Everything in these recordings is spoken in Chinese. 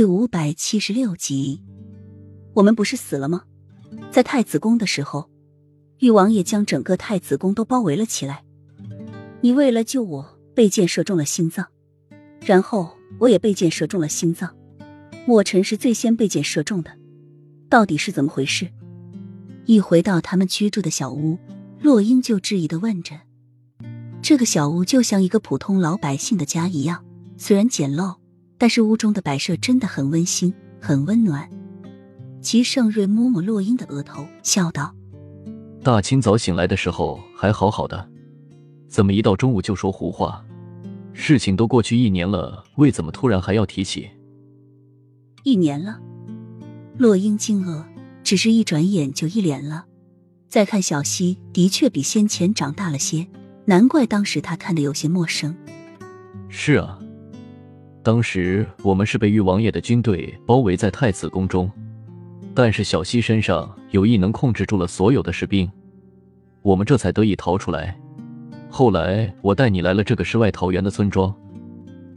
第五百七十六集，我们不是死了吗？在太子宫的时候，玉王爷将整个太子宫都包围了起来。你为了救我，被箭射中了心脏，然后我也被箭射中了心脏。墨尘是最先被箭射中的，到底是怎么回事？一回到他们居住的小屋，洛英就质疑的问着：“这个小屋就像一个普通老百姓的家一样，虽然简陋。”但是屋中的摆设真的很温馨，很温暖。齐盛瑞摸摸洛英的额头，笑道：“大清早醒来的时候还好好的，怎么一到中午就说胡话？事情都过去一年了，为怎么突然还要提起？一年了。”洛英惊愕，只是一转眼就一脸了。再看小溪，的确比先前长大了些，难怪当时他看的有些陌生。是啊。当时我们是被玉王爷的军队包围在太子宫中，但是小溪身上有异能控制住了所有的士兵，我们这才得以逃出来。后来我带你来了这个世外桃源的村庄，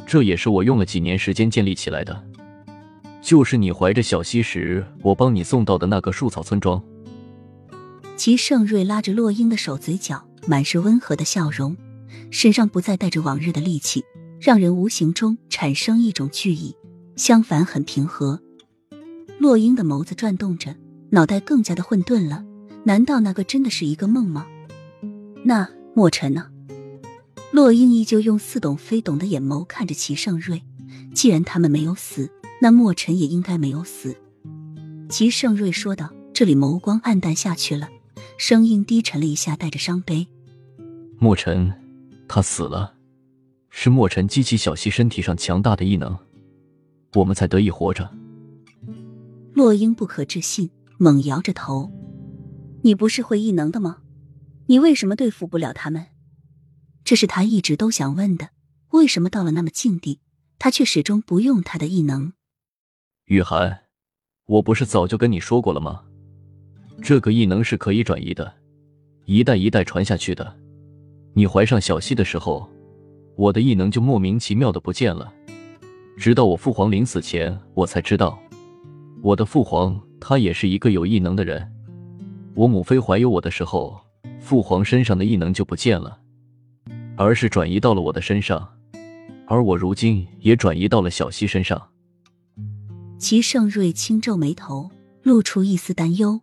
这也是我用了几年时间建立起来的，就是你怀着小溪时，我帮你送到的那个树草村庄。齐盛瑞拉着洛英的手，嘴角满是温和的笑容，身上不再带着往日的戾气。让人无形中产生一种惧意，相反很平和。洛英的眸子转动着，脑袋更加的混沌了。难道那个真的是一个梦吗？那墨尘呢？洛英依旧用似懂非懂的眼眸看着齐盛瑞。既然他们没有死，那墨尘也应该没有死。齐盛瑞说道。这里眸光暗淡下去了，声音低沉了一下，带着伤悲：“墨尘，他死了。”是墨尘激起小溪身体上强大的异能，我们才得以活着。洛英不可置信，猛摇着头：“你不是会异能的吗？你为什么对付不了他们？”这是他一直都想问的。为什么到了那么境地，他却始终不用他的异能？雨涵，我不是早就跟你说过了吗？这个异能是可以转移的，一代一代传下去的。你怀上小溪的时候。我的异能就莫名其妙的不见了，直到我父皇临死前，我才知道，我的父皇他也是一个有异能的人。我母妃怀有我的时候，父皇身上的异能就不见了，而是转移到了我的身上，而我如今也转移到了小溪身上。齐盛瑞轻皱眉头，露出一丝担忧。